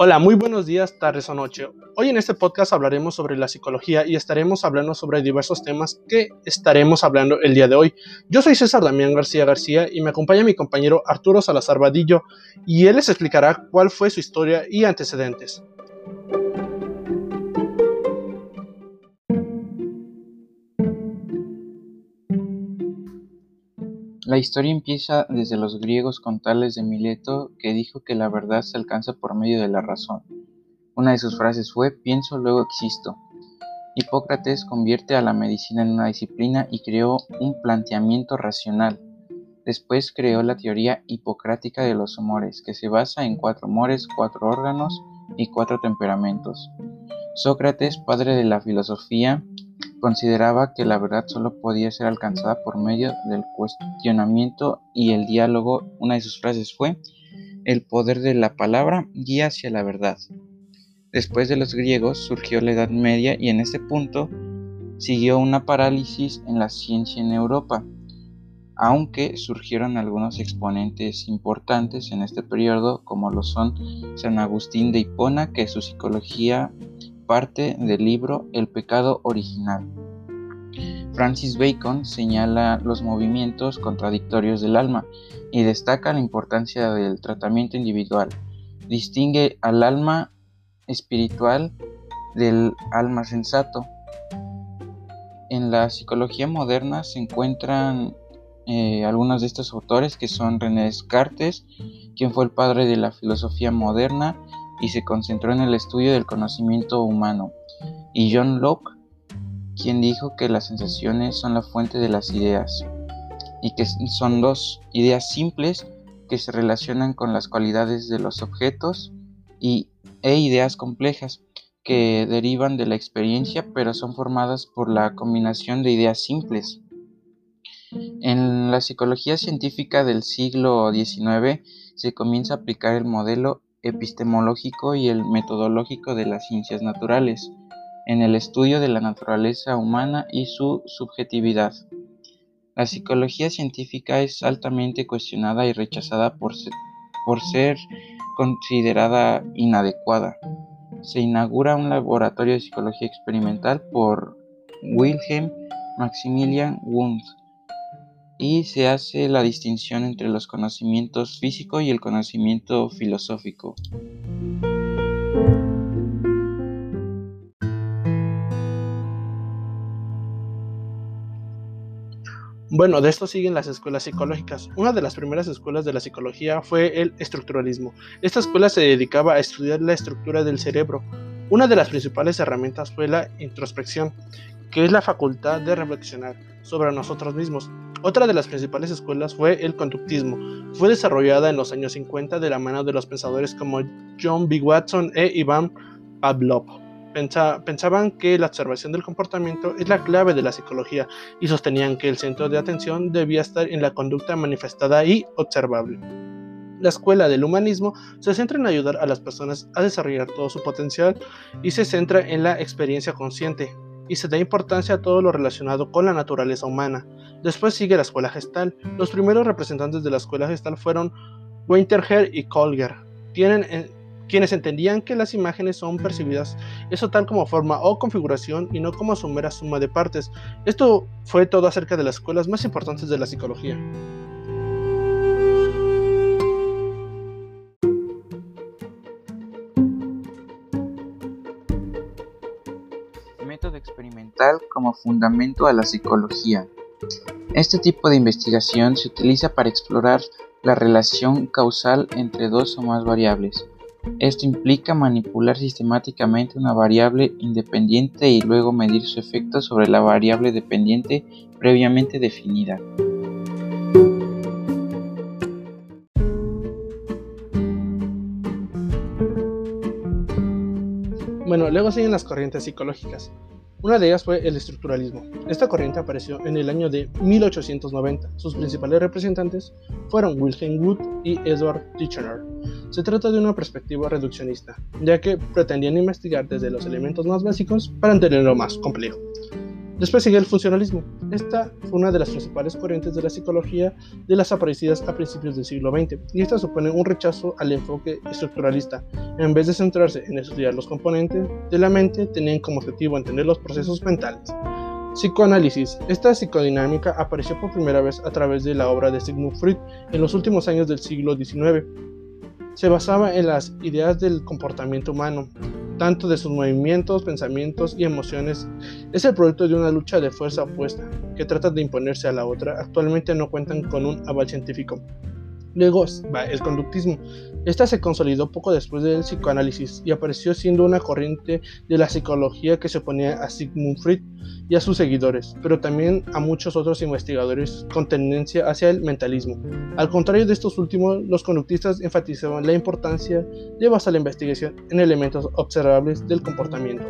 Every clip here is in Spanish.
Hola, muy buenos días, tardes o noche. Hoy en este podcast hablaremos sobre la psicología y estaremos hablando sobre diversos temas que estaremos hablando el día de hoy. Yo soy César Damián García García y me acompaña mi compañero Arturo Salazar Vadillo y él les explicará cuál fue su historia y antecedentes. La historia empieza desde los griegos con Tales de Mileto, que dijo que la verdad se alcanza por medio de la razón. Una de sus frases fue pienso, luego existo. Hipócrates convierte a la medicina en una disciplina y creó un planteamiento racional. Después creó la teoría hipocrática de los humores, que se basa en cuatro humores, cuatro órganos y cuatro temperamentos. Sócrates, padre de la filosofía, Consideraba que la verdad solo podía ser alcanzada por medio del cuestionamiento y el diálogo. Una de sus frases fue, el poder de la palabra guía hacia la verdad. Después de los griegos surgió la Edad Media y en este punto siguió una parálisis en la ciencia en Europa, aunque surgieron algunos exponentes importantes en este periodo como lo son San Agustín de Hipona, que su psicología parte del libro El pecado original. Francis Bacon señala los movimientos contradictorios del alma y destaca la importancia del tratamiento individual. Distingue al alma espiritual del alma sensato. En la psicología moderna se encuentran eh, algunos de estos autores que son René Descartes, quien fue el padre de la filosofía moderna y se concentró en el estudio del conocimiento humano, y John Locke, quien dijo que las sensaciones son la fuente de las ideas, y que son dos ideas simples que se relacionan con las cualidades de los objetos y, e ideas complejas que derivan de la experiencia pero son formadas por la combinación de ideas simples. En la psicología científica del siglo XIX se comienza a aplicar el modelo epistemológico y el metodológico de las ciencias naturales, en el estudio de la naturaleza humana y su subjetividad. La psicología científica es altamente cuestionada y rechazada por ser, por ser considerada inadecuada. Se inaugura un laboratorio de psicología experimental por Wilhelm Maximilian Wundt y se hace la distinción entre los conocimientos físicos y el conocimiento filosófico. Bueno, de esto siguen las escuelas psicológicas. Una de las primeras escuelas de la psicología fue el estructuralismo. Esta escuela se dedicaba a estudiar la estructura del cerebro. Una de las principales herramientas fue la introspección, que es la facultad de reflexionar sobre nosotros mismos. Otra de las principales escuelas fue el conductismo. Fue desarrollada en los años 50 de la mano de los pensadores como John B. Watson e Ivan Pavlov. pensaban que la observación del comportamiento es la clave de la psicología y sostenían que el centro de atención debía estar en la conducta manifestada y observable. La escuela del humanismo se centra en ayudar a las personas a desarrollar todo su potencial y se centra en la experiencia consciente, y se da importancia a todo lo relacionado con la naturaleza humana. Después sigue la escuela gestal. Los primeros representantes de la escuela gestal fueron Winterher y Kolger, eh, quienes entendían que las imágenes son percibidas eso tal como forma o configuración y no como su mera suma de partes. Esto fue todo acerca de las escuelas más importantes de la psicología. Como fundamento a la psicología. Este tipo de investigación se utiliza para explorar la relación causal entre dos o más variables. Esto implica manipular sistemáticamente una variable independiente y luego medir su efecto sobre la variable dependiente previamente definida. Bueno, luego siguen las corrientes psicológicas. Una de ellas fue el estructuralismo. Esta corriente apareció en el año de 1890. Sus principales representantes fueron Wilhelm Wood y Edward Titchener. Se trata de una perspectiva reduccionista, ya que pretendían investigar desde los elementos más básicos para entenderlo más complejo. Después sigue el funcionalismo. Esta fue una de las principales corrientes de la psicología de las aparecidas a principios del siglo XX, y esta supone un rechazo al enfoque estructuralista. En vez de centrarse en estudiar los componentes de la mente, tenían como objetivo entender los procesos mentales. Psicoanálisis. Esta psicodinámica apareció por primera vez a través de la obra de Sigmund Freud en los últimos años del siglo XIX. Se basaba en las ideas del comportamiento humano, tanto de sus movimientos, pensamientos y emociones. Es el producto de una lucha de fuerza opuesta, que trata de imponerse a la otra. Actualmente no cuentan con un aval científico. Luego va el conductismo. Esta se consolidó poco después del psicoanálisis y apareció siendo una corriente de la psicología que se oponía a Sigmund Freud y a sus seguidores, pero también a muchos otros investigadores con tendencia hacia el mentalismo. Al contrario de estos últimos, los conductistas enfatizaban la importancia de basar la investigación en elementos observables del comportamiento.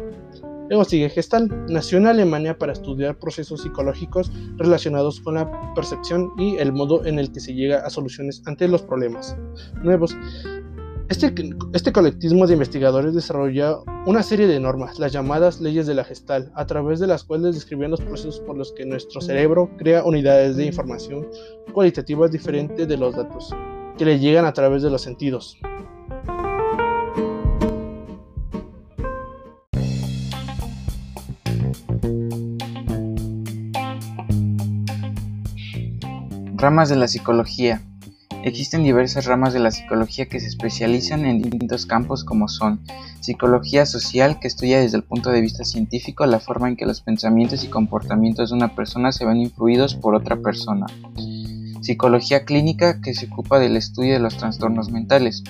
Luego sigue Gestalt. Nació en Alemania para estudiar procesos psicológicos relacionados con la percepción y el modo en el que se llega a soluciones ante los problemas nuevos. Este, este de investigadores desarrolló una serie de normas, las llamadas leyes de la Gestalt, a través de las cuales describían los procesos por los que nuestro cerebro crea unidades de información cualitativas diferentes de los datos, que le llegan a través de los sentidos. Ramas de la psicología. Existen diversas ramas de la psicología que se especializan en distintos campos como son psicología social que estudia desde el punto de vista científico la forma en que los pensamientos y comportamientos de una persona se ven influidos por otra persona. Psicología clínica que se ocupa del estudio de los trastornos mentales.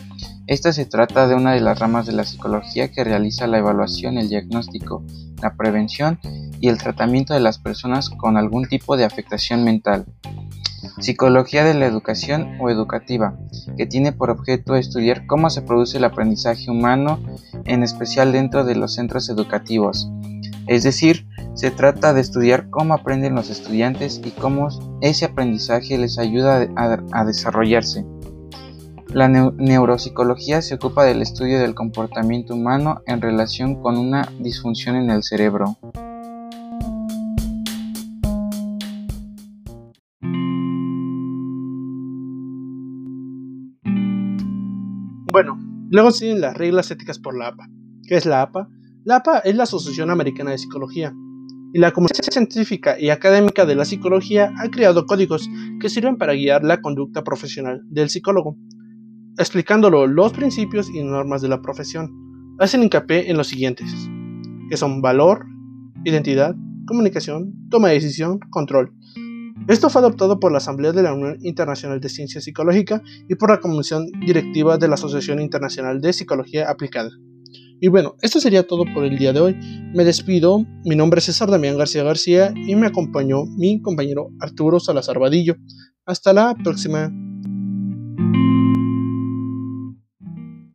Esta se trata de una de las ramas de la psicología que realiza la evaluación, el diagnóstico, la prevención y el tratamiento de las personas con algún tipo de afectación mental. Psicología de la educación o educativa, que tiene por objeto estudiar cómo se produce el aprendizaje humano, en especial dentro de los centros educativos. Es decir, se trata de estudiar cómo aprenden los estudiantes y cómo ese aprendizaje les ayuda a, desarrollarse. La neuropsicología se ocupa del estudio del comportamiento humano en relación con una disfunción en el cerebro. Bueno, luego siguen las reglas éticas por la APA. ¿Qué es la APA? La APA es la Asociación Americana de Psicología, y la comunidad científica y académica de la psicología ha creado códigos que sirven para guiar la conducta profesional del psicólogo, explicándolo los principios y normas de la profesión. Hacen hincapié en los siguientes, que son valor, identidad, comunicación, toma de decisión, control. Esto fue adoptado por la Asamblea de la Unión Internacional de Ciencia Psicológica y por la Comisión Directiva de la Asociación Internacional de Psicología Aplicada. Y bueno, esto sería todo por el día de hoy. Me despido, mi nombre es César Damián García García y me acompañó mi compañero Arturo Salazar Vadillo. Hasta la próxima.